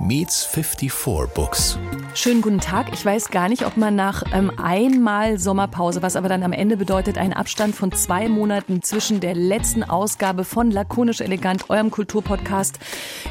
meets 54 Books. Schönen guten Tag. Ich weiß gar nicht, ob man nach ähm, einmal Sommerpause, was aber dann am Ende bedeutet, einen Abstand von zwei Monaten zwischen der letzten Ausgabe von Lakonisch Elegant, eurem Kulturpodcast,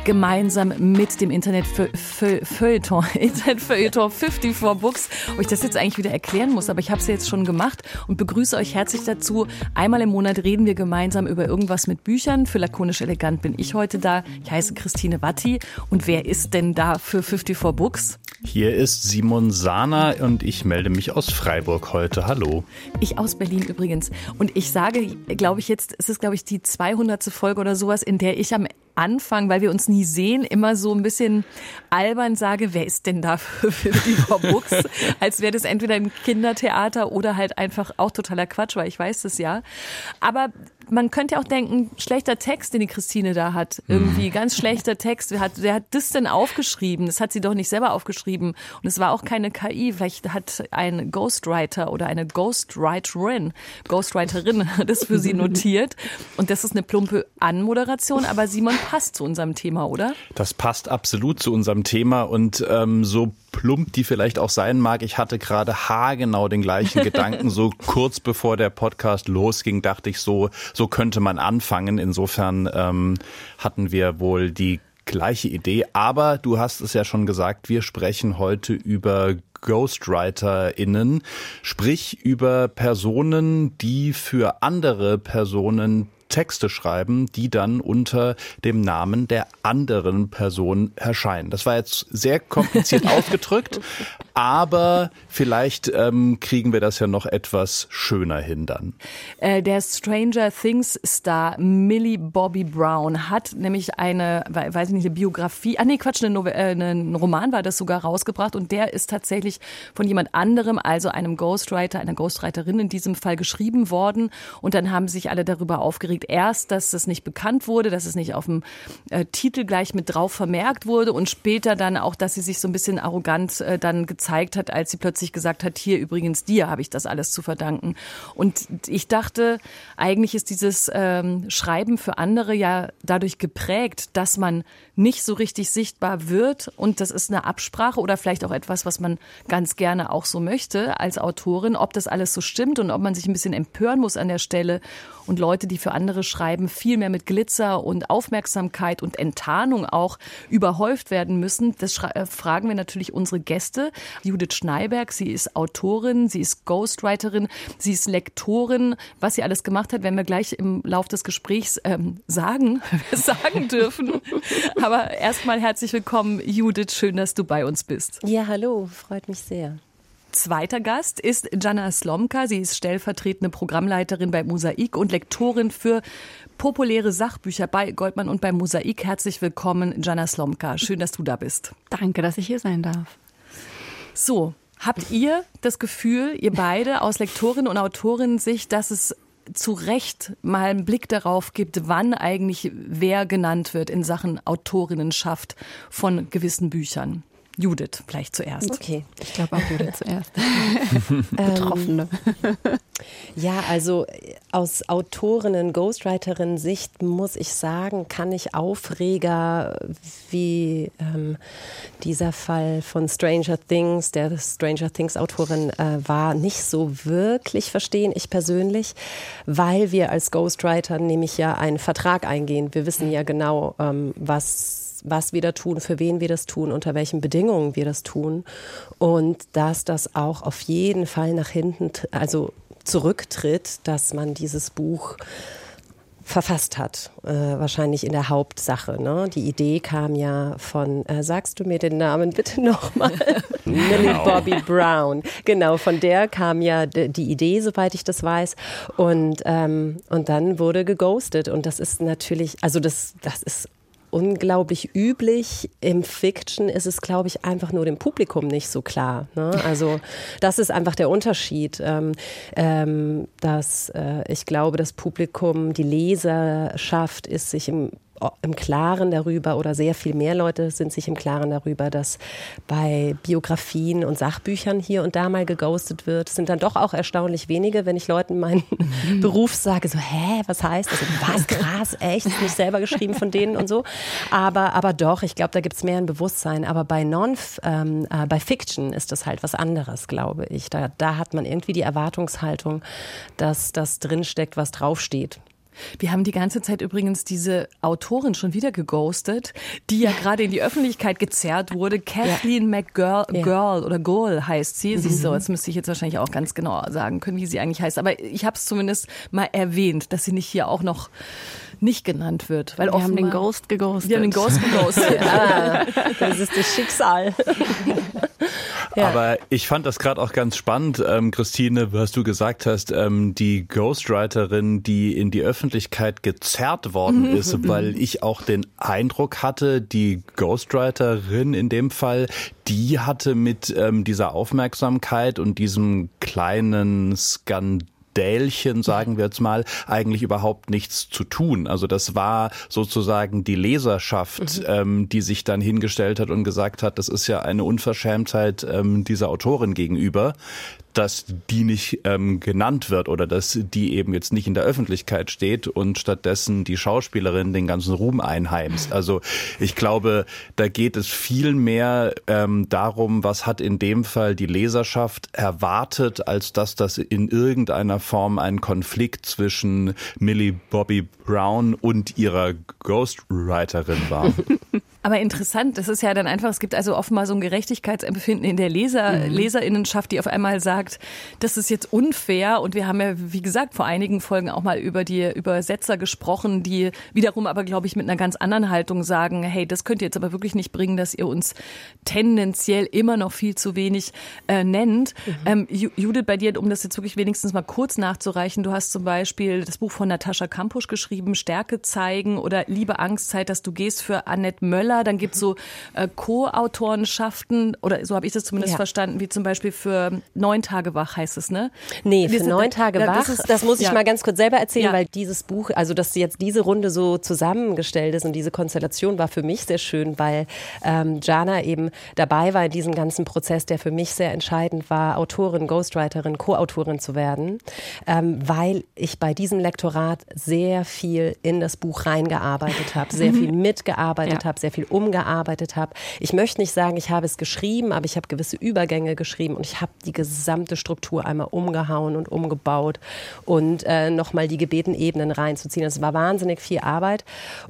gemeinsam mit dem Internet Feuilleton, Internet Feuilleton 54 Books, ob ich das jetzt eigentlich wieder erklären muss, aber ich habe es jetzt schon gemacht und begrüße euch herzlich dazu. Einmal im Monat reden wir gemeinsam über irgendwas mit Büchern. Für Lakonisch Elegant bin ich heute da. Ich heiße Christine Watti und wer ist denn da für 54 Books? Hier ist Simon Sahner und ich melde mich aus Freiburg heute. Hallo. Ich aus Berlin übrigens. Und ich sage, glaube ich jetzt, es ist glaube ich die 200. Folge oder sowas, in der ich am Anfang, weil wir uns nie sehen, immer so ein bisschen albern sage, wer ist denn da für, die Books? Als wäre das entweder ein Kindertheater oder halt einfach auch totaler Quatsch, weil ich weiß das ja. Aber man könnte ja auch denken, schlechter Text, den die Christine da hat. Irgendwie mhm. ganz schlechter Text. Wer hat, wer hat das denn aufgeschrieben? Das hat sie doch nicht selber aufgeschrieben. Und es war auch keine KI. Vielleicht hat ein Ghostwriter oder eine Ghostwriterin, Ghostwriterin das für sie notiert. Und das ist eine plumpe Anmoderation, aber Simon passt zu unserem Thema, oder? Das passt absolut zu unserem Thema und ähm, so plump die vielleicht auch sein mag, ich hatte gerade haargenau den gleichen Gedanken. So kurz bevor der Podcast losging, dachte ich so, so könnte man anfangen. Insofern ähm, hatten wir wohl die gleiche Idee. Aber du hast es ja schon gesagt, wir sprechen heute über GhostwriterInnen, sprich über Personen, die für andere Personen Texte schreiben, die dann unter dem Namen der anderen Person erscheinen. Das war jetzt sehr kompliziert ausgedrückt, aber vielleicht ähm, kriegen wir das ja noch etwas schöner hin dann. Äh, der Stranger Things Star Millie Bobby Brown hat nämlich eine, weiß ich nicht, eine Biografie, ah nee, Quatsch, eine Novelle, äh, ein Roman war das sogar rausgebracht und der ist tatsächlich von jemand anderem, also einem Ghostwriter, einer Ghostwriterin in diesem Fall geschrieben worden und dann haben sich alle darüber aufgeregt, mitgekriegt, erst, dass es nicht bekannt wurde, dass es nicht auf dem äh, Titel gleich mit drauf vermerkt wurde und später dann auch, dass sie sich so ein bisschen arrogant äh, dann gezeigt hat, als sie plötzlich gesagt hat, hier übrigens dir habe ich das alles zu verdanken. Und ich dachte, eigentlich ist dieses ähm, Schreiben für andere ja dadurch geprägt, dass man nicht so richtig sichtbar wird und das ist eine Absprache oder vielleicht auch etwas, was man ganz gerne auch so möchte als Autorin, ob das alles so stimmt und ob man sich ein bisschen empören muss an der Stelle und Leute, die für andere schreiben, viel mehr mit Glitzer und Aufmerksamkeit und Enttarnung auch überhäuft werden müssen. Das äh, fragen wir natürlich unsere Gäste. Judith Schneiberg, sie ist Autorin, sie ist Ghostwriterin, sie ist Lektorin. Was sie alles gemacht hat, werden wir gleich im Lauf des Gesprächs ähm, sagen, sagen dürfen. Aber erstmal herzlich willkommen, Judith. Schön, dass du bei uns bist. Ja, hallo, freut mich sehr. Zweiter Gast ist Jana Slomka. Sie ist stellvertretende Programmleiterin bei Mosaik und Lektorin für populäre Sachbücher bei Goldmann und bei Mosaik. Herzlich willkommen, Jana Slomka. Schön, dass du da bist. Danke, dass ich hier sein darf. So, habt ihr das Gefühl, ihr beide aus Lektorin und Autorin-Sicht, dass es zu Recht mal einen Blick darauf gibt, wann eigentlich wer genannt wird in Sachen Autorinnenschaft von gewissen Büchern? Judith vielleicht zuerst. Okay. Ich glaube auch Judith zuerst. Betroffene. ja, also aus Autorinnen, Ghostwriterinnen-Sicht muss ich sagen, kann ich Aufreger wie ähm, dieser Fall von Stranger Things, der Stranger Things-Autorin äh, war, nicht so wirklich verstehen, ich persönlich, weil wir als Ghostwriter nämlich ja einen Vertrag eingehen. Wir wissen ja genau, ähm, was was wir da tun, für wen wir das tun, unter welchen Bedingungen wir das tun und dass das auch auf jeden Fall nach hinten, also zurücktritt, dass man dieses Buch verfasst hat, äh, wahrscheinlich in der Hauptsache. Ne? Die Idee kam ja von, äh, sagst du mir den Namen bitte nochmal? Millie genau. Bobby Brown. Genau, von der kam ja die Idee, soweit ich das weiß. Und, ähm, und dann wurde geghostet. Und das ist natürlich, also das, das ist unglaublich üblich. Im Fiction ist es, glaube ich, einfach nur dem Publikum nicht so klar. Ne? Also das ist einfach der Unterschied, ähm, ähm, dass äh, ich glaube, das Publikum, die Leserschaft ist sich im im Klaren darüber oder sehr viel mehr Leute sind sich im Klaren darüber, dass bei Biografien und Sachbüchern hier und da mal geghostet wird. Es sind dann doch auch erstaunlich wenige, wenn ich Leuten meinen Beruf sage, so, hä, was heißt das? Was krass, echt, ist nicht selber geschrieben von denen und so. Aber, aber doch, ich glaube, da gibt es mehr ein Bewusstsein. Aber bei Non, ähm, äh, bei Fiction ist das halt was anderes, glaube ich. Da, da hat man irgendwie die Erwartungshaltung, dass das drinsteckt, was draufsteht. Wir haben die ganze Zeit übrigens diese Autorin schon wieder geghostet, die ja gerade in die Öffentlichkeit gezerrt wurde. Kathleen ja. McGirl ja. Girl oder Girl heißt sie. Mhm. So, jetzt müsste ich jetzt wahrscheinlich auch ganz genau sagen können, wie sie eigentlich heißt. Aber ich habe es zumindest mal erwähnt, dass sie nicht hier auch noch nicht genannt wird. Weil wir haben den Ghost geghostet. Wir haben den Ghost geghostet. ah, das ist das Schicksal. ja. Aber ich fand das gerade auch ganz spannend, ähm, Christine, was du gesagt hast, ähm, die Ghostwriterin, die in die Öffentlichkeit gezerrt worden mhm. ist, weil ich auch den Eindruck hatte, die Ghostwriterin in dem Fall, die hatte mit ähm, dieser Aufmerksamkeit und diesem kleinen Skandal Dälchen, sagen wir jetzt mal, eigentlich überhaupt nichts zu tun. Also das war sozusagen die Leserschaft, mhm. ähm, die sich dann hingestellt hat und gesagt hat, das ist ja eine Unverschämtheit ähm, dieser Autorin gegenüber, dass die nicht ähm, genannt wird oder dass die eben jetzt nicht in der Öffentlichkeit steht und stattdessen die Schauspielerin den ganzen Ruhm einheimst. Also ich glaube, da geht es viel mehr ähm, darum, was hat in dem Fall die Leserschaft erwartet, als dass das in irgendeiner Form ein Konflikt zwischen Millie Bobby Brown und ihrer Ghostwriterin war. Aber interessant, das ist ja dann einfach, es gibt also offenbar so ein Gerechtigkeitsempfinden in der Leser, mhm. Leserinnenschaft, die auf einmal sagt, das ist jetzt unfair. Und wir haben ja, wie gesagt, vor einigen Folgen auch mal über die Übersetzer gesprochen, die wiederum aber, glaube ich, mit einer ganz anderen Haltung sagen, hey, das könnt ihr jetzt aber wirklich nicht bringen, dass ihr uns tendenziell immer noch viel zu wenig äh, nennt. Mhm. Ähm, Judith, bei dir, um das jetzt wirklich wenigstens mal kurz nachzureichen, du hast zum Beispiel das Buch von Natascha Kampusch geschrieben, Stärke zeigen oder Liebe Angstzeit, dass du gehst für Annette Möller Schriftsteller, dann gibt es so äh, Co-Autorenschaften, oder so habe ich das zumindest ja. verstanden, wie zum Beispiel für Neun Tage wach heißt es, ne? Nee, für Neun Tage da, wach, das, ist, das, muss ich ja. mal ganz kurz selber erzählen, ja. weil dieses Buch, also dass jetzt diese Runde so zusammengestellt ist und diese Konstellation war für mich sehr schön, weil ähm, Jana eben dabei war in diesem ganzen Prozess, der für mich sehr entscheidend war, Autorin, Ghostwriterin, Co-Autorin zu werden, ähm, weil ich bei diesem Lektorat sehr viel in das Buch reingearbeitet habe, sehr viel mitgearbeitet habe, sehr viel viel umgearbeitet habe. Ich möchte nicht sagen, ich habe es geschrieben, aber ich habe gewisse Übergänge geschrieben und ich habe die gesamte Struktur einmal umgehauen und umgebaut und äh, nochmal die gebeten Ebenen reinzuziehen. Es war wahnsinnig viel Arbeit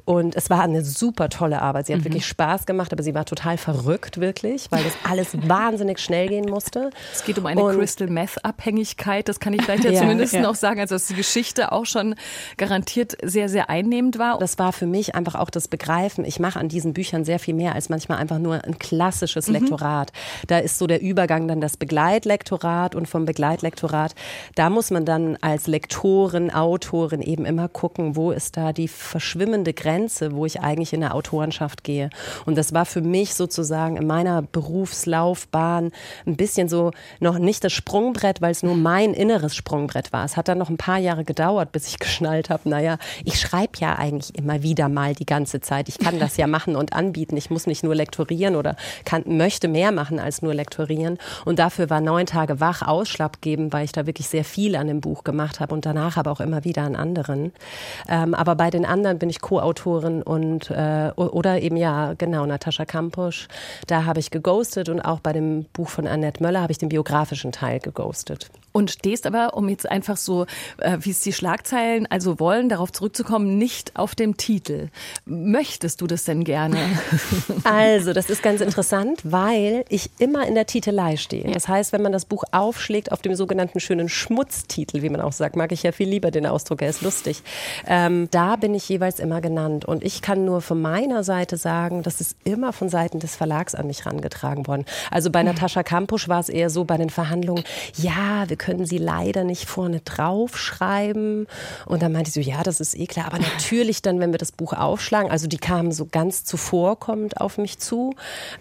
und es war eine super tolle Arbeit. Sie hat mhm. wirklich Spaß gemacht, aber sie war total verrückt, wirklich, weil das alles wahnsinnig schnell gehen musste. Es geht um eine und Crystal Meth Abhängigkeit, das kann ich vielleicht ja, ja zumindest ja. noch sagen, also dass die Geschichte auch schon garantiert sehr, sehr einnehmend war. Das war für mich einfach auch das Begreifen, ich mache an diesen Büchern Büchern sehr viel mehr als manchmal einfach nur ein klassisches mhm. Lektorat. Da ist so der Übergang dann das Begleitlektorat und vom Begleitlektorat, da muss man dann als Lektorin, Autorin eben immer gucken, wo ist da die verschwimmende Grenze, wo ich eigentlich in der Autorenschaft gehe. Und das war für mich sozusagen in meiner Berufslaufbahn ein bisschen so noch nicht das Sprungbrett, weil es nur mein inneres Sprungbrett war. Es hat dann noch ein paar Jahre gedauert, bis ich geschnallt habe, naja, ich schreibe ja eigentlich immer wieder mal die ganze Zeit. Ich kann das ja machen und anbieten. Ich muss nicht nur lektorieren oder kann, möchte mehr machen als nur lektorieren. Und dafür war neun Tage wach ausschlaggebend, weil ich da wirklich sehr viel an dem Buch gemacht habe und danach aber auch immer wieder an anderen. Ähm, aber bei den anderen bin ich Co-Autorin und äh, oder eben ja genau Natascha Kampusch. Da habe ich geghostet und auch bei dem Buch von Annette Möller habe ich den biografischen Teil geghostet. Und stehst aber, um jetzt einfach so, äh, wie es die Schlagzeilen also wollen, darauf zurückzukommen, nicht auf dem Titel. Möchtest du das denn gerne? Also, das ist ganz interessant, weil ich immer in der Titelei stehe. Das heißt, wenn man das Buch aufschlägt auf dem sogenannten schönen Schmutztitel, wie man auch sagt, mag ich ja viel lieber den Ausdruck, er ist lustig. Ähm, da bin ich jeweils immer genannt. Und ich kann nur von meiner Seite sagen, das ist immer von Seiten des Verlags an mich rangetragen worden. Also bei. Natascha Kampusch war es eher so bei den Verhandlungen, ja, wir können sie leider nicht vorne draufschreiben. Und dann meinte ich so, ja, das ist eh klar. Aber natürlich dann, wenn wir das Buch aufschlagen, also die kamen so ganz zuvor vorkommt auf mich zu.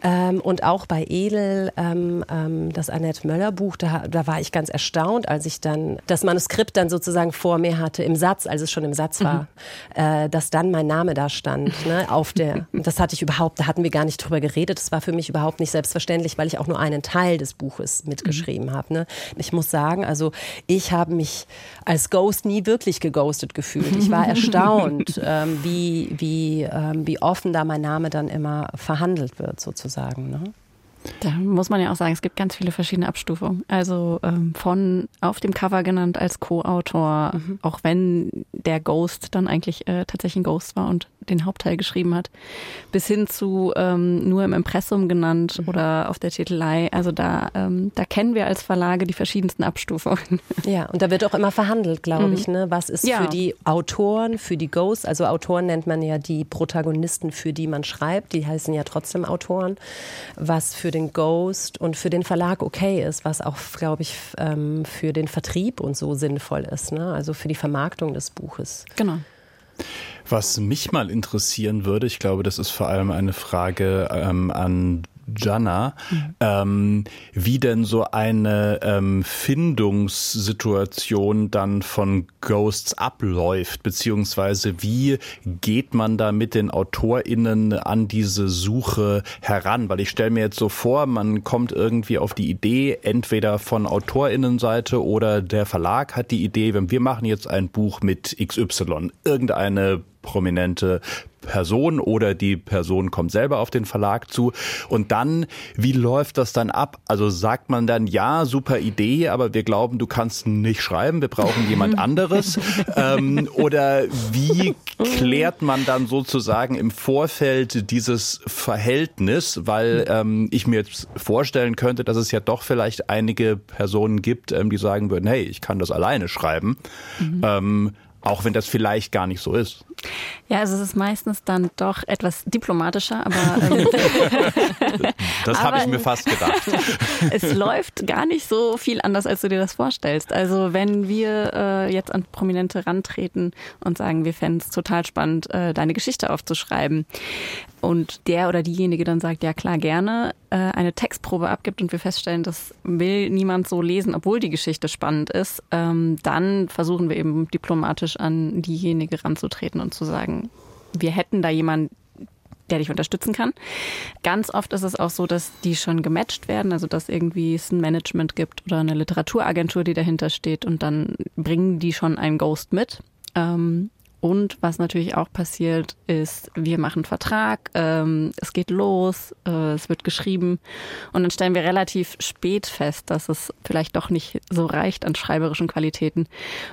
Ähm, und auch bei Edel, ähm, ähm, das Annette Möller Buch, da, da war ich ganz erstaunt, als ich dann das Manuskript dann sozusagen vor mir hatte, im Satz, als es schon im Satz war, mhm. äh, dass dann mein Name da stand, ne, auf der, das hatte ich überhaupt, da hatten wir gar nicht drüber geredet, das war für mich überhaupt nicht selbstverständlich, weil ich auch nur einen Teil des Buches mitgeschrieben mhm. habe. Ne. Ich muss sagen, also ich habe mich als Ghost nie wirklich geghostet gefühlt. Ich war erstaunt, ähm, wie, wie, ähm, wie offen da mein Name dann immer verhandelt wird, sozusagen. Ne? Da muss man ja auch sagen, es gibt ganz viele verschiedene Abstufungen. Also ähm, von auf dem Cover genannt als Co-Autor, mhm. auch wenn der Ghost dann eigentlich äh, tatsächlich ein Ghost war und den Hauptteil geschrieben hat, bis hin zu ähm, nur im Impressum genannt mhm. oder auf der Titelei. Also da, ähm, da kennen wir als Verlage die verschiedensten Abstufungen. Ja, und da wird auch immer verhandelt, glaube mhm. ich. Ne? Was ist ja. für die Autoren, für die Ghosts, also Autoren nennt man ja die Protagonisten, für die man schreibt, die heißen ja trotzdem Autoren, was für den Ghost und für den Verlag okay ist, was auch, glaube ich, ähm, für den Vertrieb und so sinnvoll ist, ne? also für die Vermarktung des Buches. Genau. Was mich mal interessieren würde, ich glaube, das ist vor allem eine Frage ähm, an Jana, mhm. ähm, wie denn so eine ähm, Findungssituation dann von Ghosts abläuft, beziehungsweise wie geht man da mit den AutorInnen an diese Suche heran? Weil ich stelle mir jetzt so vor, man kommt irgendwie auf die Idee, entweder von AutorInnenseite oder der Verlag hat die Idee, wenn wir machen jetzt ein Buch mit XY, irgendeine prominente Person oder die Person kommt selber auf den Verlag zu. Und dann, wie läuft das dann ab? Also sagt man dann, ja, super Idee, aber wir glauben, du kannst nicht schreiben, wir brauchen jemand anderes. ähm, oder wie klärt man dann sozusagen im Vorfeld dieses Verhältnis? Weil ähm, ich mir jetzt vorstellen könnte, dass es ja doch vielleicht einige Personen gibt, ähm, die sagen würden, hey, ich kann das alleine schreiben. Mhm. Ähm, auch wenn das vielleicht gar nicht so ist. Ja, also es ist meistens dann doch etwas diplomatischer, aber ähm, das habe ich mir fast gedacht. es läuft gar nicht so viel anders, als du dir das vorstellst. Also wenn wir äh, jetzt an Prominente rantreten und sagen, wir fänden es total spannend, äh, deine Geschichte aufzuschreiben, und der oder diejenige dann sagt, ja klar, gerne, äh, eine Textprobe abgibt und wir feststellen, das will niemand so lesen, obwohl die Geschichte spannend ist, ähm, dann versuchen wir eben diplomatisch an diejenige ranzutreten und zu sagen, wir hätten da jemanden, der dich unterstützen kann. Ganz oft ist es auch so, dass die schon gematcht werden, also dass irgendwie es ein Management gibt oder eine Literaturagentur, die dahinter steht und dann bringen die schon einen Ghost mit. Ähm, und was natürlich auch passiert, ist, wir machen einen Vertrag, ähm, es geht los, äh, es wird geschrieben und dann stellen wir relativ spät fest, dass es vielleicht doch nicht so reicht an schreiberischen Qualitäten.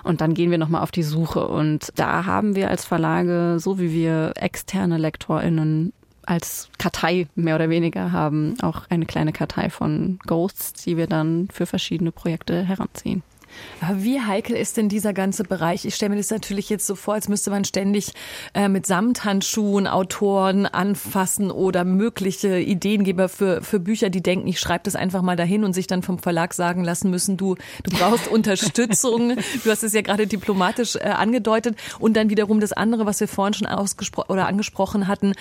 Und dann gehen wir nochmal auf die Suche. Und da haben wir als Verlage, so wie wir externe LektorInnen als Kartei mehr oder weniger haben, auch eine kleine Kartei von Ghosts, die wir dann für verschiedene Projekte heranziehen. Aber wie heikel ist denn dieser ganze Bereich? Ich stelle mir das natürlich jetzt so vor, als müsste man ständig äh, mit Samthandschuhen Autoren anfassen oder mögliche Ideengeber für, für Bücher, die denken, ich schreibe das einfach mal dahin und sich dann vom Verlag sagen lassen müssen, du, du brauchst Unterstützung. du hast es ja gerade diplomatisch äh, angedeutet. Und dann wiederum das andere, was wir vorhin schon ausgesprochen oder angesprochen hatten,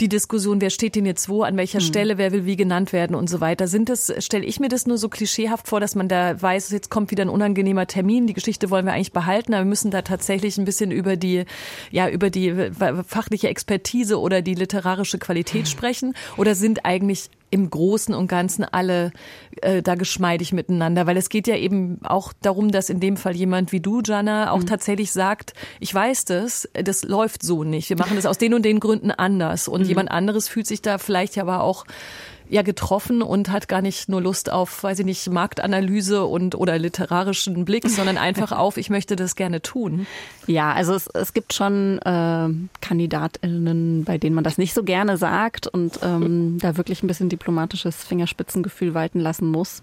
die Diskussion, wer steht denn jetzt wo, an welcher hm. Stelle, wer will wie genannt werden und so weiter. Sind das, stelle ich mir das nur so klischeehaft vor, dass man da weiß, jetzt kommt wieder ein unangenehmer Termin, die Geschichte wollen wir eigentlich behalten, aber wir müssen da tatsächlich ein bisschen über die, ja, über die fachliche Expertise oder die literarische Qualität sprechen? Oder sind eigentlich im Großen und Ganzen alle äh, da geschmeidig miteinander, weil es geht ja eben auch darum, dass in dem Fall jemand wie du, Jana, auch mhm. tatsächlich sagt, ich weiß das, das läuft so nicht. Wir machen das aus den und den Gründen anders. Und mhm. jemand anderes fühlt sich da vielleicht aber auch ja getroffen und hat gar nicht nur Lust auf, weiß ich nicht, Marktanalyse und oder literarischen Blick, sondern einfach auf, ich möchte das gerne tun. Ja, also es, es gibt schon äh, KandidatInnen, bei denen man das nicht so gerne sagt und ähm, da wirklich ein bisschen diplomatisches Fingerspitzengefühl walten lassen muss.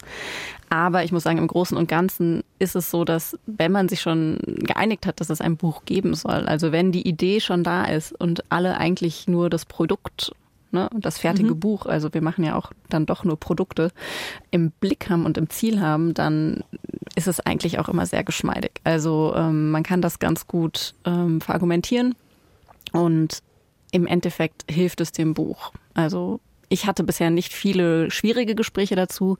Aber ich muss sagen, im Großen und Ganzen ist es so, dass wenn man sich schon geeinigt hat, dass es ein Buch geben soll, also wenn die Idee schon da ist und alle eigentlich nur das Produkt ne, das fertige mhm. Buch, also wir machen ja auch dann doch nur Produkte, im Blick haben und im Ziel haben, dann ist es eigentlich auch immer sehr geschmeidig. Also ähm, man kann das ganz gut ähm, verargumentieren und im Endeffekt hilft es dem Buch. Also ich hatte bisher nicht viele schwierige Gespräche dazu.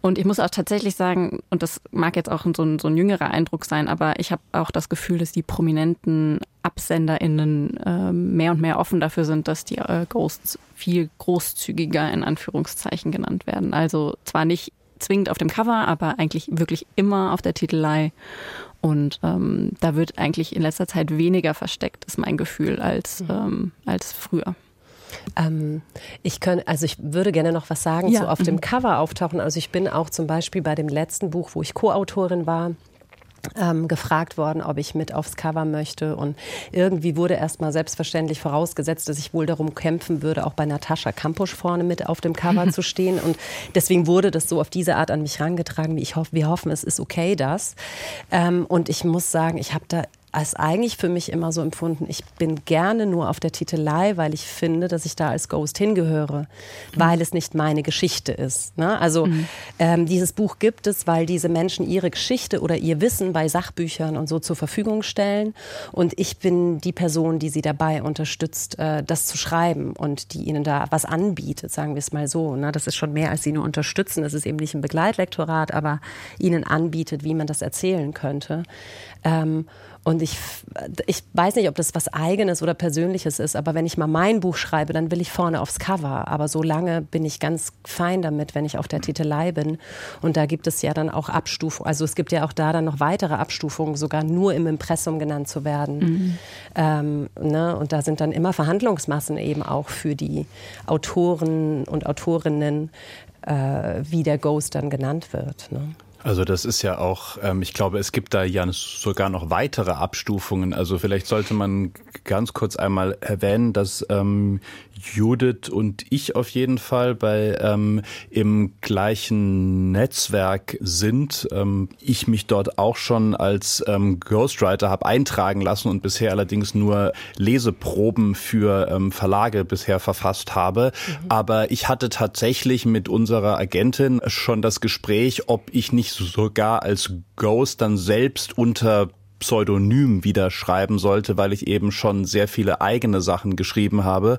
Und ich muss auch tatsächlich sagen, und das mag jetzt auch so ein, so ein jüngerer Eindruck sein, aber ich habe auch das Gefühl, dass die prominenten AbsenderInnen äh, mehr und mehr offen dafür sind, dass die äh, Ghosts viel großzügiger in Anführungszeichen genannt werden. Also zwar nicht zwingend auf dem Cover, aber eigentlich wirklich immer auf der Titelei. Und ähm, da wird eigentlich in letzter Zeit weniger versteckt, ist mein Gefühl, als, mhm. ähm, als früher. Ähm, ich könnte, also ich würde gerne noch was sagen ja. zu auf dem mhm. Cover auftauchen. Also ich bin auch zum Beispiel bei dem letzten Buch, wo ich Co-Autorin war, ähm, gefragt worden, ob ich mit aufs Cover möchte. Und irgendwie wurde erstmal selbstverständlich vorausgesetzt, dass ich wohl darum kämpfen würde, auch bei Natascha Kampusch vorne mit auf dem Cover zu stehen. Und deswegen wurde das so auf diese Art an mich herangetragen, wie ich hoffe, wir hoffen, es ist okay, das. Ähm, und ich muss sagen, ich habe da als eigentlich für mich immer so empfunden, ich bin gerne nur auf der Titelei, weil ich finde, dass ich da als Ghost hingehöre, mhm. weil es nicht meine Geschichte ist. Ne? Also mhm. ähm, dieses Buch gibt es, weil diese Menschen ihre Geschichte oder ihr Wissen bei Sachbüchern und so zur Verfügung stellen. Und ich bin die Person, die sie dabei unterstützt, äh, das zu schreiben und die ihnen da was anbietet, sagen wir es mal so. Ne? Das ist schon mehr als sie nur unterstützen. Das ist eben nicht ein Begleitlektorat, aber ihnen anbietet, wie man das erzählen könnte. Ähm, und ich, ich weiß nicht, ob das was Eigenes oder Persönliches ist, aber wenn ich mal mein Buch schreibe, dann will ich vorne aufs Cover. Aber so lange bin ich ganz fein damit, wenn ich auf der Titelei bin. Und da gibt es ja dann auch Abstufungen. Also es gibt ja auch da dann noch weitere Abstufungen, sogar nur im Impressum genannt zu werden. Mhm. Ähm, ne? Und da sind dann immer Verhandlungsmassen eben auch für die Autoren und Autorinnen, äh, wie der Ghost dann genannt wird. Ne? Also das ist ja auch, ähm, ich glaube, es gibt da ja sogar noch weitere Abstufungen. Also vielleicht sollte man ganz kurz einmal erwähnen, dass ähm, Judith und ich auf jeden Fall bei ähm, im gleichen Netzwerk sind. Ähm, ich mich dort auch schon als ähm, Ghostwriter habe eintragen lassen und bisher allerdings nur Leseproben für ähm, Verlage bisher verfasst habe. Mhm. Aber ich hatte tatsächlich mit unserer Agentin schon das Gespräch, ob ich nicht sogar als Ghost dann selbst unter Pseudonym wieder schreiben sollte, weil ich eben schon sehr viele eigene Sachen geschrieben habe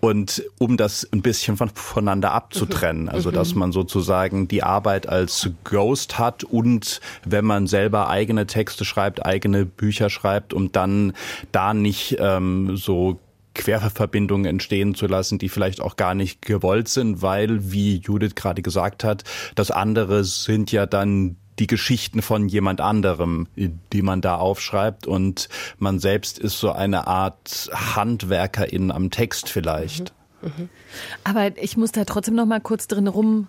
und um das ein bisschen von, voneinander abzutrennen, also dass mhm. man sozusagen die Arbeit als Ghost hat und wenn man selber eigene Texte schreibt, eigene Bücher schreibt, um dann da nicht ähm, so Querverbindungen entstehen zu lassen, die vielleicht auch gar nicht gewollt sind, weil, wie Judith gerade gesagt hat, das andere sind ja dann die Geschichten von jemand anderem, die man da aufschreibt und man selbst ist so eine Art Handwerkerin am Text vielleicht. Mhm. Mhm. Aber ich muss da trotzdem noch mal kurz drin rum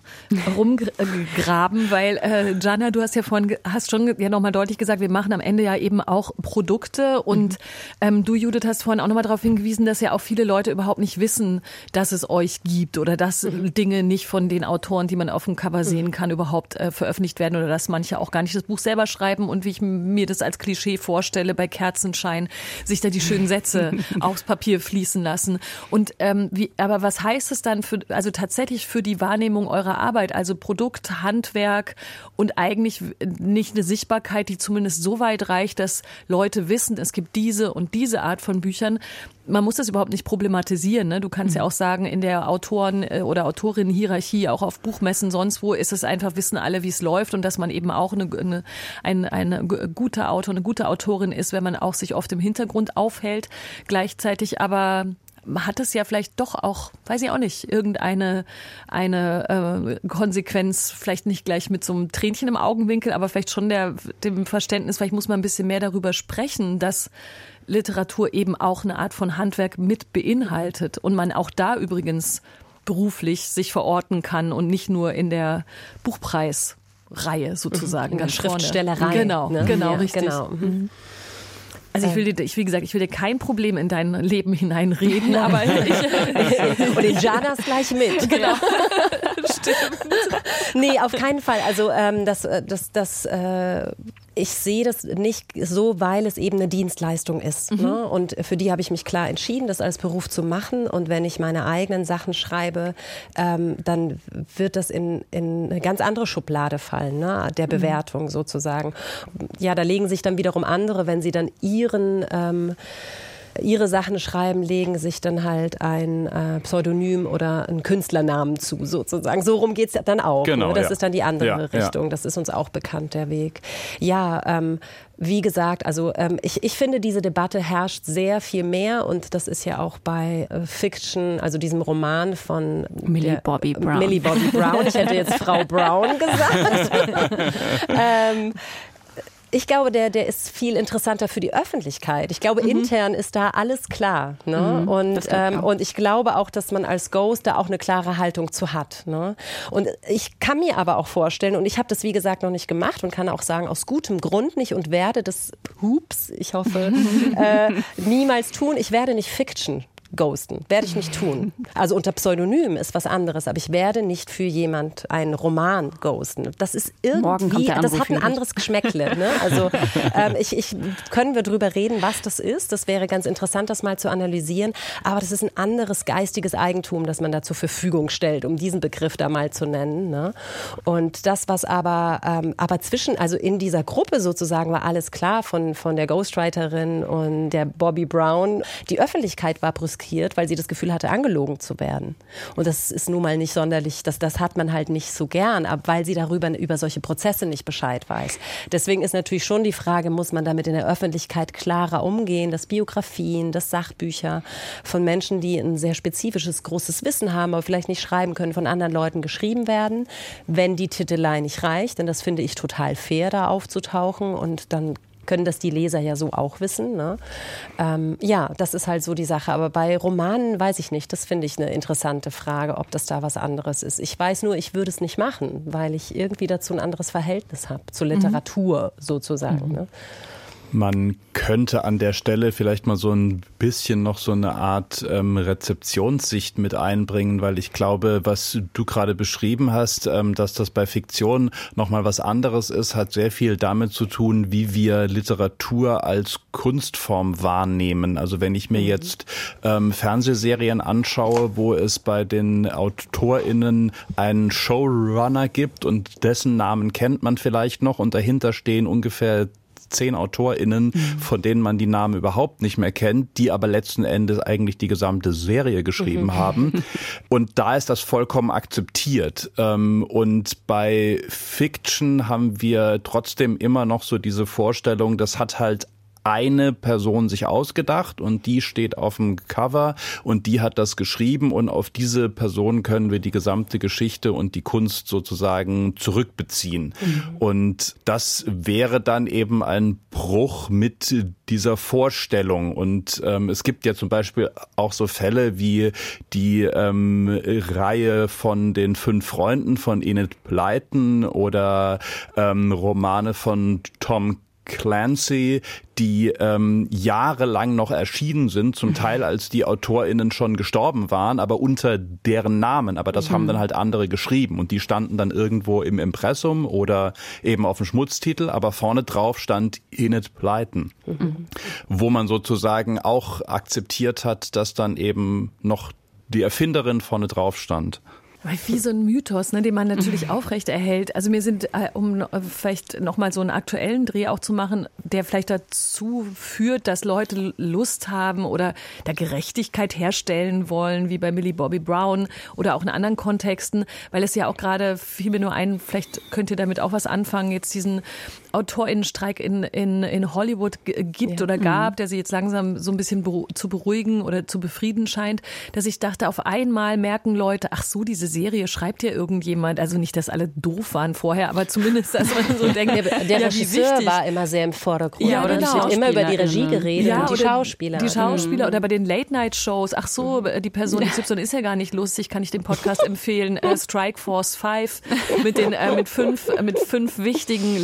rumgraben, weil äh, Jana, du hast ja vorhin hast schon ja noch mal deutlich gesagt, wir machen am Ende ja eben auch Produkte und mhm. ähm, du Judith hast vorhin auch noch mal darauf hingewiesen, dass ja auch viele Leute überhaupt nicht wissen, dass es euch gibt oder dass mhm. Dinge nicht von den Autoren, die man auf dem Cover sehen mhm. kann, überhaupt äh, veröffentlicht werden oder dass manche auch gar nicht das Buch selber schreiben und wie ich mir das als Klischee vorstelle bei Kerzenschein sich da die schönen Sätze aufs Papier fließen lassen und ähm, wie aber was heißt es dann für, also tatsächlich für die Wahrnehmung eurer Arbeit, also Produkt, Handwerk und eigentlich nicht eine Sichtbarkeit, die zumindest so weit reicht, dass Leute wissen, es gibt diese und diese Art von Büchern. Man muss das überhaupt nicht problematisieren. Ne? Du kannst mhm. ja auch sagen, in der Autoren- äh, oder Autorinnen-Hierarchie, auch auf Buchmessen, sonst wo, ist es einfach, wissen alle, wie es läuft und dass man eben auch eine, eine, eine, eine gute Autor, eine gute Autorin ist, wenn man auch sich oft im Hintergrund aufhält. Gleichzeitig aber hat es ja vielleicht doch auch, weiß ich auch nicht, irgendeine eine äh, Konsequenz, vielleicht nicht gleich mit so einem Tränchen im Augenwinkel, aber vielleicht schon der, dem Verständnis, vielleicht muss man ein bisschen mehr darüber sprechen, dass Literatur eben auch eine Art von Handwerk mit beinhaltet und man auch da übrigens beruflich sich verorten kann und nicht nur in der Buchpreisreihe sozusagen. In der Schriftstellerei. Genau, ne? genau, ja, richtig. Genau. Mhm. Also ich will dir, ich, wie gesagt, ich will dir kein Problem in dein Leben hineinreden, aber ich, und in Janas gleich mit. Genau. Stimmt. Nee, auf keinen Fall. Also ähm, das, äh, das, das äh, ich sehe das nicht so, weil es eben eine Dienstleistung ist. Mhm. Ne? Und für die habe ich mich klar entschieden, das als Beruf zu machen. Und wenn ich meine eigenen Sachen schreibe, ähm, dann wird das in, in eine ganz andere Schublade fallen, ne? der mhm. Bewertung mhm. sozusagen. Ja, da legen sich dann wiederum andere, wenn sie dann ihren ähm, ihre Sachen schreiben, legen sich dann halt ein äh, Pseudonym oder einen Künstlernamen zu, sozusagen. So rum geht es dann auch. Genau, ne? Das ja. ist dann die andere Ja, Richtung. ja. Das ist uns auch bekannt, der Weg. Ja, ähm, wie gesagt, also ähm, ich, ich finde, diese Debatte herrscht sehr viel mehr und das ist ja auch bei äh, Fiction, also diesem Roman von Millie der- Bobby Brown. Millie Bobby Brown. Ich hätte jetzt Frau Brown gesagt. ähm, ich glaube, der, der ist viel interessanter für die Öffentlichkeit. Ich glaube, intern ist da alles klar. Ne? und, glaub ich ähm, und ich glaube auch, dass man als Ghost da auch eine klare Haltung zu hat. Ne? Und ich kann mir aber auch vorstellen, und ich habe das wie gesagt noch nicht gemacht und kann auch sagen, aus gutem Grund nicht und werde das, hups, ich hoffe, äh, niemals tun. Ich werde nicht Fiction ghosten. Werde ich nicht tun. Also unter Pseudonym ist was anderes, aber ich werde nicht für jemand einen Roman ghosten. Das ist irgendwie, das hat ein anderes Geschmäckle. Ne? Also ähm, ich, ich, können wir drüber reden, was das ist? Das wäre ganz interessant, das mal zu analysieren. Aber das ist ein anderes geistiges Eigentum, das man da zur Verfügung stellt, um diesen Begriff da mal zu nennen. Ne? Und das, was aber, ähm, aber zwischen, also in dieser Gruppe sozusagen war alles klar von, von der Ghostwriterin und der Bobby Brown. Die Öffentlichkeit war brüskiert, weil sie das Gefühl hatte, angelogen zu werden. Und das ist nun mal nicht sonderlich, das, das hat man halt nicht so gern, weil sie darüber über solche Prozesse nicht Bescheid weiß. Deswegen ist natürlich schon die Frage, muss man damit in der Öffentlichkeit klarer umgehen, dass Biografien, dass Sachbücher von Menschen, die ein sehr spezifisches, großes Wissen haben, aber vielleicht nicht schreiben können, von anderen Leuten geschrieben werden, wenn die Titelei nicht reicht. Denn das finde ich total fair, da aufzutauchen und dann können das die Leser ja so auch wissen. Ne? Ähm, ja, das ist halt so die Sache. Aber bei Romanen weiß ich nicht. Das finde ich eine interessante Frage, ob das da was anderes ist. Ich weiß nur, ich würde es nicht machen, weil ich irgendwie dazu ein anderes Verhältnis habe, zur Literatur sozusagen. Ne? Man könnte an der Stelle vielleicht mal so ein bisschen noch so eine Art ähm, Rezeptionssicht mit einbringen, weil ich glaube, was du gerade beschrieben hast, ähm, dass das bei Fiktion nochmal was anderes ist, hat sehr viel damit zu tun, wie wir Literatur als Kunstform wahrnehmen. Also wenn ich mir jetzt ähm, Fernsehserien anschaue, wo es bei den AutorInnen einen Showrunner gibt und dessen Namen kennt man vielleicht noch und dahinter stehen ungefähr zehn AutorInnen, von denen man die Namen überhaupt nicht mehr kennt, die aber letzten Endes eigentlich die gesamte Serie geschrieben haben. Und da ist das vollkommen akzeptiert. Ähm, Und bei Fiction haben wir trotzdem immer noch so diese Vorstellung, das hat halt eine Person sich ausgedacht und die steht auf dem Cover und die hat das geschrieben und auf diese Person können wir die gesamte Geschichte und die Kunst sozusagen zurückbeziehen. Und das wäre dann eben ein Bruch mit dieser Vorstellung. Und ähm, es gibt ja zum Beispiel auch so Fälle wie die ähm, Reihe von den fünf Freunden von Enid Blyton oder ähm, Romane von Tom Clancy, die ähm, jahrelang noch erschienen sind, zum Teil als die AutorInnen schon gestorben waren, aber unter deren Namen. Aber das haben dann halt andere geschrieben und die standen dann irgendwo im Impressum oder eben auf dem Schmutztitel, aber vorne drauf stand Enid Blyton, wo man sozusagen auch akzeptiert hat, dass dann eben noch die Erfinderin vorne drauf stand. Weil Wie so ein Mythos, ne, den man natürlich aufrecht erhält. Also mir sind, äh, um äh, vielleicht nochmal so einen aktuellen Dreh auch zu machen, der vielleicht dazu führt, dass Leute Lust haben oder da Gerechtigkeit herstellen wollen, wie bei Millie Bobby Brown oder auch in anderen Kontexten, weil es ja auch gerade, fiel mir nur ein, vielleicht könnt ihr damit auch was anfangen, jetzt diesen AutorInnenstreik in, in, in Hollywood gibt Ja. oder gab, der sich jetzt langsam so ein bisschen beru zu beruhigen oder zu befrieden scheint, dass ich dachte, auf einmal merken Leute, ach so, diese Serie schreibt ja irgendjemand, also nicht, dass alle doof waren vorher, aber zumindest, dass man so denkt, Der, der ja, Regisseur war immer sehr im Vordergrund. Ja, oder genau. Es wird immer über die Regie SchauspielerInnen. geredet und die Schauspieler. Die Schauspieler Mhm. oder bei den Late-Night-Shows. Ach so, die Person XY ist ja gar nicht lustig, kann ich den Podcast empfehlen. Äh, Strike Force 5 mit den äh, mit fünf mit fünf wichtigen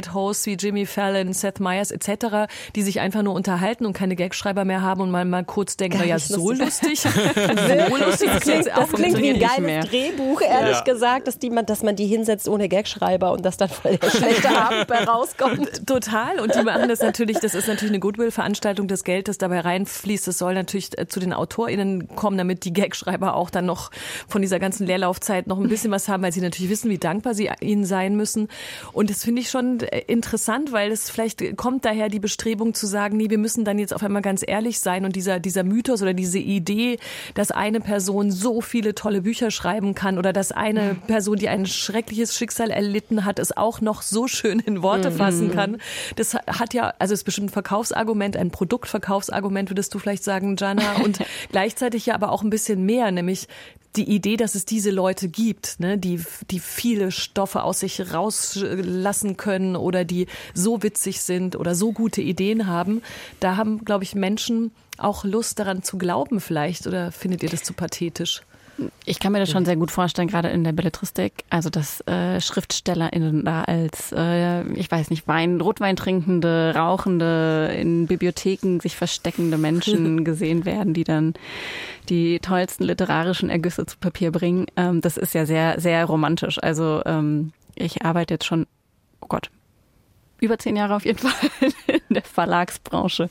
Late-Night-Hosts wie Jimmy Fallon, Seth Meyers etc., die sich einfach nur unterhalten und keine Gagschreiber mehr haben und mal mal kurz denken, Gar na ja, nicht so lustig. so lustig Das klingt, das klingt wie ein geiles Drehbuch, ehrlich ja. gesagt, dass, die man, dass man die hinsetzt ohne Gagschreiber und dass dann voll der schlechte Abend rauskommt. Total. Und die machen das natürlich, das ist natürlich eine Goodwill-Veranstaltung. Das Geld, das dabei reinfließt, das soll natürlich äh, zu den AutorInnen kommen, damit die Gagschreiber auch dann noch von dieser ganzen Leerlaufzeit noch ein bisschen was haben, weil sie natürlich wissen, wie dankbar sie ihnen sein müssen. Und das finde ich schon interessant, weil es vielleicht kommt daher die Bestrebung zu sagen, nee, wir müssen dann jetzt auf einmal ganz ehrlich sein und dieser, dieser Mythos oder diese Idee, dass eine Person so viele tolle Bücher schreiben kann oder dass eine Person, die ein schreckliches Schicksal erlitten hat, es auch noch so schön in Worte mhm. fassen kann. Das hat ja, also ist bestimmt ein Verkaufsargument, ein Produktverkaufsargument, würdest du vielleicht sagen, Jana, und gleichzeitig ja aber auch ein bisschen mehr, nämlich die Idee, dass es diese Leute gibt, ne, die, die viele Stoffe aus sich rauslassen können oder die so witzig sind oder so gute Ideen haben, da haben, glaube ich, Menschen auch Lust daran zu glauben vielleicht oder findet ihr das zu pathetisch? Ich kann mir das schon sehr gut vorstellen, gerade in der Belletristik. Also, dass äh, SchriftstellerInnen da als, äh, ich weiß nicht, Wein, Rotwein trinkende, rauchende, in Bibliotheken sich versteckende Menschen gesehen werden, die dann die tollsten literarischen Ergüsse zu Papier bringen. Ähm, das ist ja sehr, sehr romantisch. Also, ähm, ich arbeite jetzt schon, oh Gott, über zehn Jahre auf jeden Fall in der Verlagsbranche.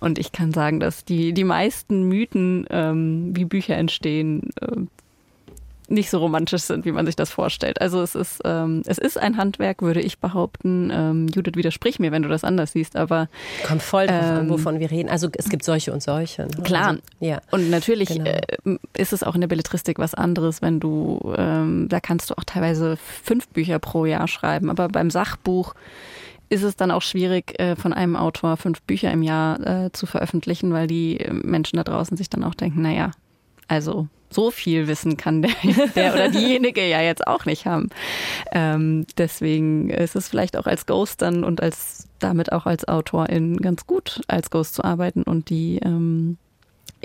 Und ich kann sagen, dass die, die meisten Mythen, ähm, wie Bücher entstehen, äh, nicht so romantisch sind, wie man sich das vorstellt. Also es ist, ähm, es ist ein Handwerk, würde ich behaupten. Ähm, Judith, widersprich mir, wenn du das anders siehst, aber kommt voll drauf ähm, an, wovon wir reden. Also es gibt solche und solche. Ne? Klar. Also, ja. Und natürlich genau. äh, ist es auch in der Belletristik was anderes, wenn du, ähm, da kannst du auch teilweise fünf Bücher pro Jahr schreiben, aber beim Sachbuch ist es dann auch schwierig, äh, von einem Autor fünf Bücher im Jahr äh, zu veröffentlichen, weil die Menschen da draußen sich dann auch denken, naja, also so viel Wissen kann der, der oder diejenige ja jetzt auch nicht haben. Ähm, deswegen ist es vielleicht auch als Ghost dann und als damit auch als Autorin ganz gut, als Ghost zu arbeiten und die ähm,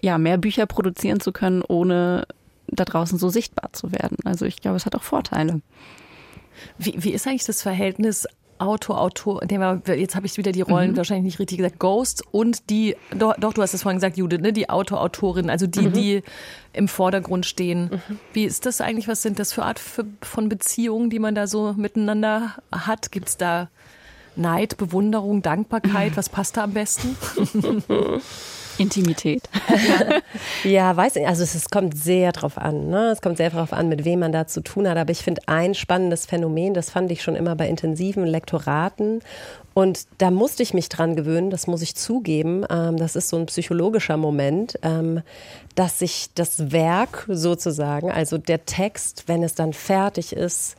ja mehr Bücher produzieren zu können, ohne da draußen so sichtbar zu werden. Also ich glaube, es hat auch Vorteile. Wie, wie ist eigentlich das Verhältnis Autor, Autor, jetzt habe ich wieder die Rollen mhm. wahrscheinlich nicht richtig gesagt, Ghost und die, doch, doch du hast es vorhin gesagt, Judith, ne, die Autor, Autorin, also die, mhm. die im Vordergrund stehen. Mhm. Wie ist das eigentlich? Was sind das für Art für, von Beziehungen, die man da so miteinander hat? Gibt es da Neid, Bewunderung, Dankbarkeit? Was passt da am besten? Intimität. ja, weiß ich. Also es, es, kommt sehr drauf an. Ne? Es kommt sehr drauf an, mit wem man da zu tun hat. Aber ich finde ein spannendes Phänomen, das fand ich schon immer bei intensiven Lektoraten. Und da musste ich mich dran gewöhnen, das muss ich zugeben. Ähm, das ist so ein psychologischer Moment, ähm, dass sich das Werk sozusagen, also der Text, wenn es dann fertig ist,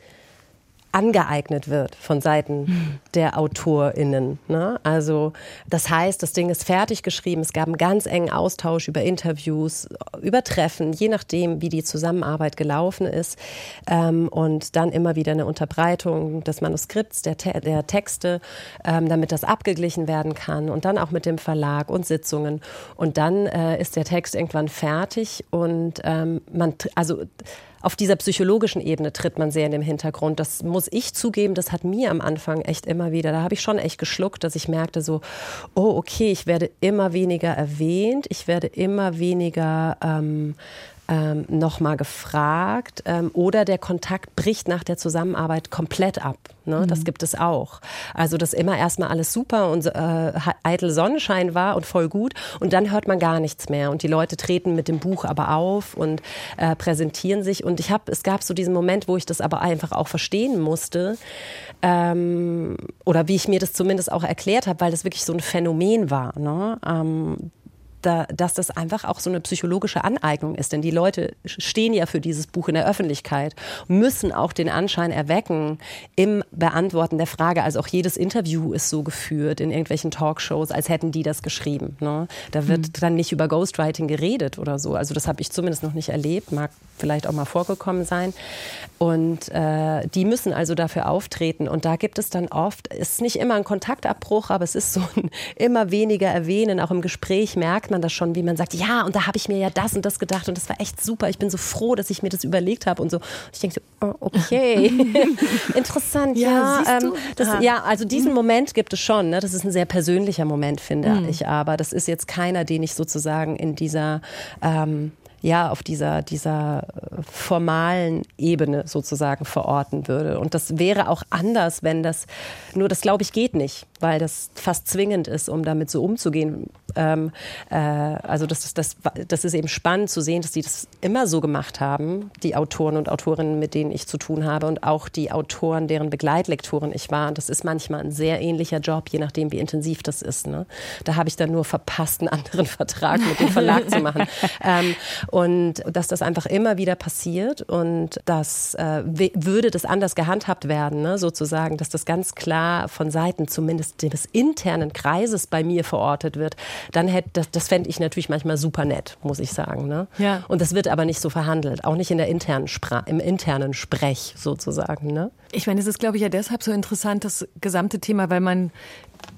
angeeignet wird von Seiten mhm. der AutorInnen. Ne? Also das heißt, das Ding ist fertig geschrieben. Es gab einen ganz engen Austausch über Interviews, über Treffen, je nachdem, wie die Zusammenarbeit gelaufen ist. Ähm, und dann immer wieder eine Unterbreitung des Manuskripts, der, Te der Texte, ähm, damit das abgeglichen werden kann. Und dann auch mit dem Verlag und Sitzungen. Und dann äh, ist der Text irgendwann fertig und ähm, man, also auf dieser psychologischen Ebene tritt man sehr in den Hintergrund. Das muss ich zugeben, das hat mir am Anfang echt immer wieder, da habe ich schon echt geschluckt, dass ich merkte so, oh okay, ich werde immer weniger erwähnt, ich werde immer weniger ähm, ähm, nochmal gefragt ähm, oder der Kontakt bricht nach der Zusammenarbeit komplett ab. Ne? Mhm. Das gibt es auch. Also, dass immer erstmal alles super und äh, eitel Sonnenschein war und voll gut und dann hört man gar nichts mehr und die Leute treten mit dem Buch aber auf und äh, präsentieren sich und ich habe, es gab so diesen Moment, wo ich das aber einfach auch verstehen musste ähm, oder wie ich mir das zumindest auch erklärt habe, weil das wirklich so ein Phänomen war. Ne? Ähm, da, dass das einfach auch so eine psychologische Aneignung ist. Denn die Leute stehen ja für dieses Buch in der Öffentlichkeit, müssen auch den Anschein erwecken im Beantworten der Frage. Also auch jedes Interview ist so geführt in irgendwelchen Talkshows, als hätten die das geschrieben. Ne? Da wird mhm. dann nicht über Ghostwriting geredet oder so. Also das habe ich zumindest noch nicht erlebt, mag vielleicht auch mal vorgekommen sein. Und äh, die müssen also dafür auftreten. Und da gibt es dann oft, es ist nicht immer ein Kontaktabbruch, aber es ist so ein immer weniger Erwähnen. Auch im Gespräch merkt man das schon, wie man sagt, ja, und da habe ich mir ja das und das gedacht und das war echt super. Ich bin so froh, dass ich mir das überlegt habe und so. Und ich denke so, oh, okay, interessant. Ja, ja, ähm, das, ja, also diesen Moment gibt es schon. Ne? Das ist ein sehr persönlicher Moment, finde mhm. ich. Aber das ist jetzt keiner, den ich sozusagen in dieser ähm, ja, auf dieser, dieser äh, formalen Ebene sozusagen verorten würde. Und das wäre auch anders, wenn das, nur das glaube ich geht nicht, weil das fast zwingend ist, um damit so umzugehen. Ähm, äh, also das ist, das, das ist eben spannend zu sehen, dass die das immer so gemacht haben, die Autoren und Autorinnen, mit denen ich zu tun habe und auch die Autoren, deren Begleitlektoren ich war. Und das ist manchmal ein sehr ähnlicher Job, je nachdem, wie intensiv das ist. Ne? Da habe ich dann nur verpasst, einen anderen Vertrag mit dem Verlag zu machen. Ähm, und dass das einfach immer wieder passiert und das äh, würde das anders gehandhabt werden, ne? sozusagen, dass das ganz klar von Seiten zumindest des internen Kreises bei mir verortet wird, dann hätte das, das fände ich natürlich manchmal super nett, muss ich sagen. Ne? Ja. Und das wird aber nicht so verhandelt, auch nicht in der internen Spra im internen Sprech sozusagen. Ne? Ich meine, es ist, glaube ich, ja deshalb so interessant, das gesamte Thema, weil man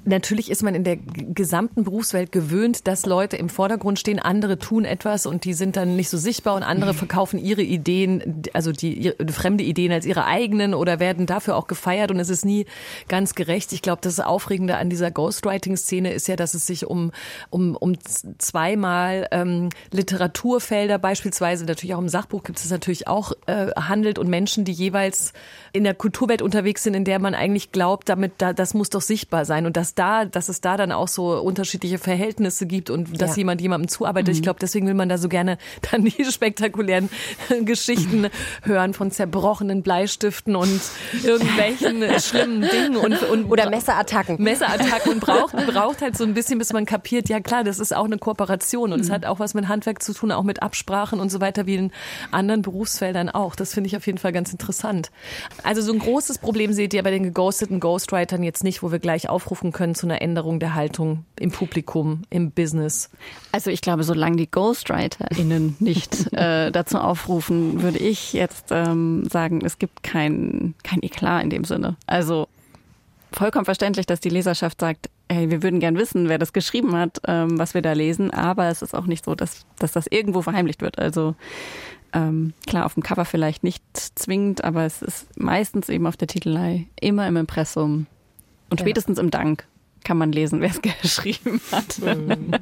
Natürlich ist man in der gesamten Berufswelt gewöhnt, dass Leute im Vordergrund stehen, andere tun etwas und die sind dann nicht so sichtbar und andere verkaufen ihre Ideen, also die ihre, fremde Ideen als ihre eigenen oder werden dafür auch gefeiert und es ist nie ganz gerecht. Ich glaube, das Aufregende an dieser Ghostwriting-Szene ist ja, dass es sich um, um, um zweimal ähm, Literaturfelder, beispielsweise natürlich auch im Sachbuch gibt es natürlich auch, äh, handelt und Menschen, die jeweils in der Kulturwelt unterwegs sind, in der man eigentlich glaubt, damit da, das muss doch sichtbar sein und dass da, dass es da dann auch so unterschiedliche Verhältnisse gibt und dass ja. jemand jemandem zuarbeitet. Mhm. Ich glaube, deswegen will man da so gerne dann die spektakulären Geschichten hören von zerbrochenen Bleistiften und irgendwelchen schlimmen Dingen und, und oder Messerattacken. Messerattacken und braucht, braucht halt so ein bisschen, bis man kapiert, ja klar, das ist auch eine Kooperation und mhm. es hat auch was mit Handwerk zu tun, auch mit Absprachen und so weiter wie in anderen Berufsfeldern auch. Das finde ich auf jeden Fall ganz interessant. Also so ein großes Problem seht ihr bei den geghosteten Ghostwritern jetzt nicht, wo wir gleich aufrufen aufrufen können zu einer Änderung der Haltung im Publikum, im Business? Also ich glaube, solange die GhostwriterInnen nicht äh, dazu aufrufen, würde ich jetzt ähm, sagen, es gibt kein, kein Eklat in dem Sinne. Also vollkommen verständlich, dass die Leserschaft sagt, hey, wir würden gern wissen, wer das geschrieben hat, ähm, was wir da lesen, aber es ist auch nicht so, dass, dass das irgendwo verheimlicht wird. Also ähm, klar, auf dem Cover vielleicht nicht zwingend, aber es ist meistens eben auf der Titelei, immer im Impressum und spätestens im Dank kann man lesen, wer es geschrieben hat.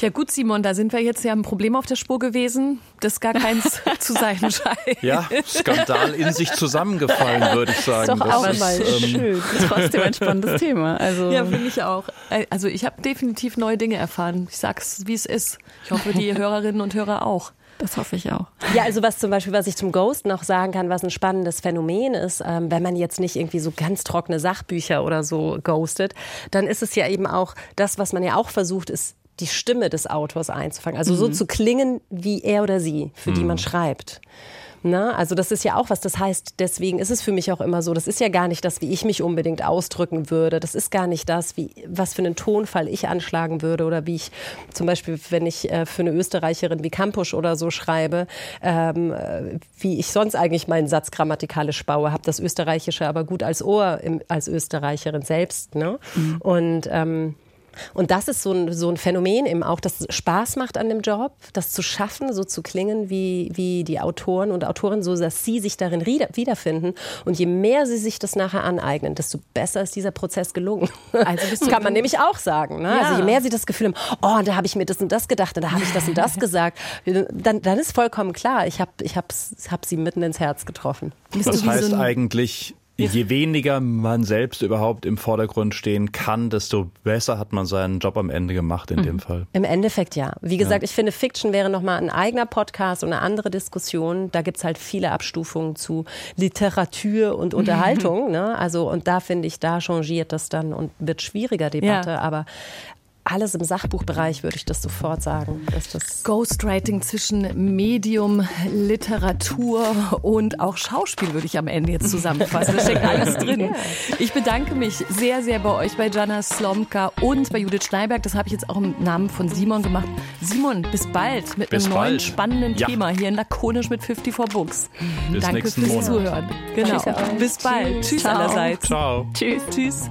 Ja gut, Simon, da sind wir jetzt ja ein Problem auf der Spur gewesen, das gar keins zu sein scheint. Ja, Skandal in sich zusammengefallen, würde ich sagen. Ist doch auch ist, mal ähm, schön. Trotzdem ein spannendes Thema. Also ja, finde ich auch. Also ich habe definitiv neue Dinge erfahren. Ich sag's, wie es ist. Ich hoffe, die Hörerinnen und Hörer auch. Das hoffe ich auch. Ja, also was zum Beispiel, was ich zum Ghost noch sagen kann, was ein spannendes Phänomen ist, ähm, wenn man jetzt nicht irgendwie so ganz trockene Sachbücher oder so ghostet, dann ist es ja eben auch das, was man ja auch versucht, ist die Stimme des Autors einzufangen. Also mhm. so zu klingen wie er oder sie, für mhm. die man schreibt. Na, also das ist ja auch was. Das heißt, deswegen ist es für mich auch immer so. Das ist ja gar nicht das, wie ich mich unbedingt ausdrücken würde. Das ist gar nicht das, wie was für einen Tonfall ich anschlagen würde oder wie ich zum Beispiel, wenn ich äh, für eine Österreicherin wie Kampusch oder so schreibe, ähm, äh, wie ich sonst eigentlich meinen Satz grammatikalisch baue, habe das Österreichische aber gut als Ohr im, als Österreicherin selbst. Ne? Mhm. Und ähm, und das ist so ein, so ein Phänomen eben auch, das Spaß macht an dem Job, das zu schaffen, so zu klingen wie, wie die Autoren und Autoren, so dass sie sich darin wiederfinden. Und je mehr sie sich das nachher aneignen, desto besser ist dieser Prozess gelungen. Also das kann man nämlich auch sagen. Ne? Ja. Also je mehr sie das Gefühl haben, oh, da habe ich mir das und das gedacht und da habe ich das und das gesagt, dann, dann ist vollkommen klar, ich habe ich hab, hab sie mitten ins Herz getroffen. Das heißt eigentlich, Je weniger man selbst überhaupt im Vordergrund stehen kann, desto besser hat man seinen Job am Ende gemacht in mhm. dem Fall. Im Endeffekt ja. Wie gesagt, ja. ich finde, Fiction wäre nochmal ein eigener Podcast und eine andere Diskussion. Da gibt es halt viele Abstufungen zu Literatur und Unterhaltung. Ne? Also, und da finde ich, da changiert das dann und wird schwieriger Debatte. Ja. Aber alles im Sachbuchbereich, würde ich das sofort sagen. Dass das Ghostwriting zwischen Medium, Literatur und auch Schauspiel würde ich am Ende jetzt zusammenfassen. Da steckt alles drin. Ich bedanke mich sehr, sehr bei euch, bei Jana Slomka und bei Judith Schneiberg. Das habe ich jetzt auch im Namen von Simon gemacht. Simon, bis bald mit bis einem bald. neuen spannenden ja. Thema hier in Lakonisch mit 54 Books. Bis Danke fürs Monat. Zuhören. Genau. Bis bald. Tschüss, Tschüss allerseits. Ciao. Tschüss. Tschüss.